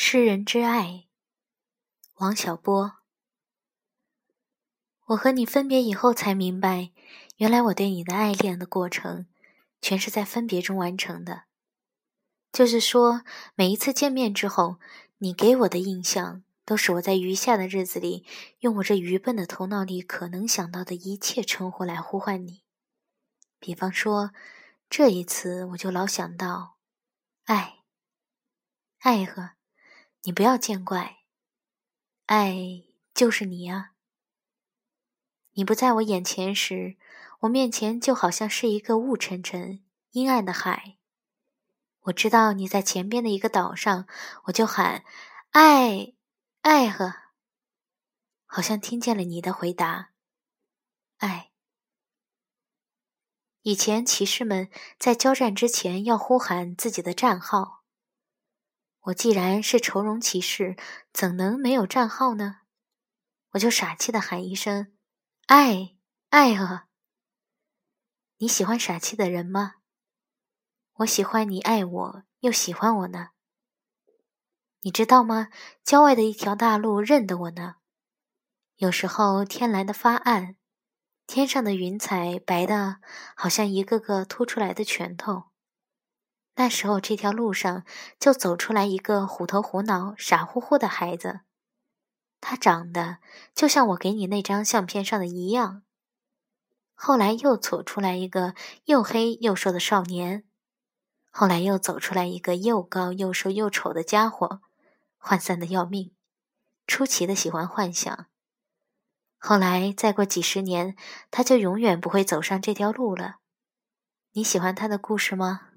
诗人之爱，王小波。我和你分别以后才明白，原来我对你的爱恋的过程，全是在分别中完成的。就是说，每一次见面之后，你给我的印象，都是我在余下的日子里，用我这愚笨的头脑里可能想到的一切称呼来呼唤你。比方说，这一次我就老想到，爱，爱和。你不要见怪，爱就是你呀。你不在我眼前时，我面前就好像是一个雾沉沉、阴暗的海。我知道你在前边的一个岛上，我就喊爱，爱呵，好像听见了你的回答，爱。以前骑士们在交战之前要呼喊自己的战号。我既然是愁容骑士，怎能没有战号呢？我就傻气的喊一声：“爱，爱啊！”你喜欢傻气的人吗？我喜欢你爱我又喜欢我呢。你知道吗？郊外的一条大路认得我呢。有时候天蓝的发暗，天上的云彩白的，好像一个个凸出来的拳头。那时候，这条路上就走出来一个虎头虎脑、傻乎乎的孩子，他长得就像我给你那张相片上的一样。后来又走出来一个又黑又瘦的少年，后来又走出来一个又高又瘦又丑的家伙，涣散的要命，出奇的喜欢幻想。后来再过几十年，他就永远不会走上这条路了。你喜欢他的故事吗？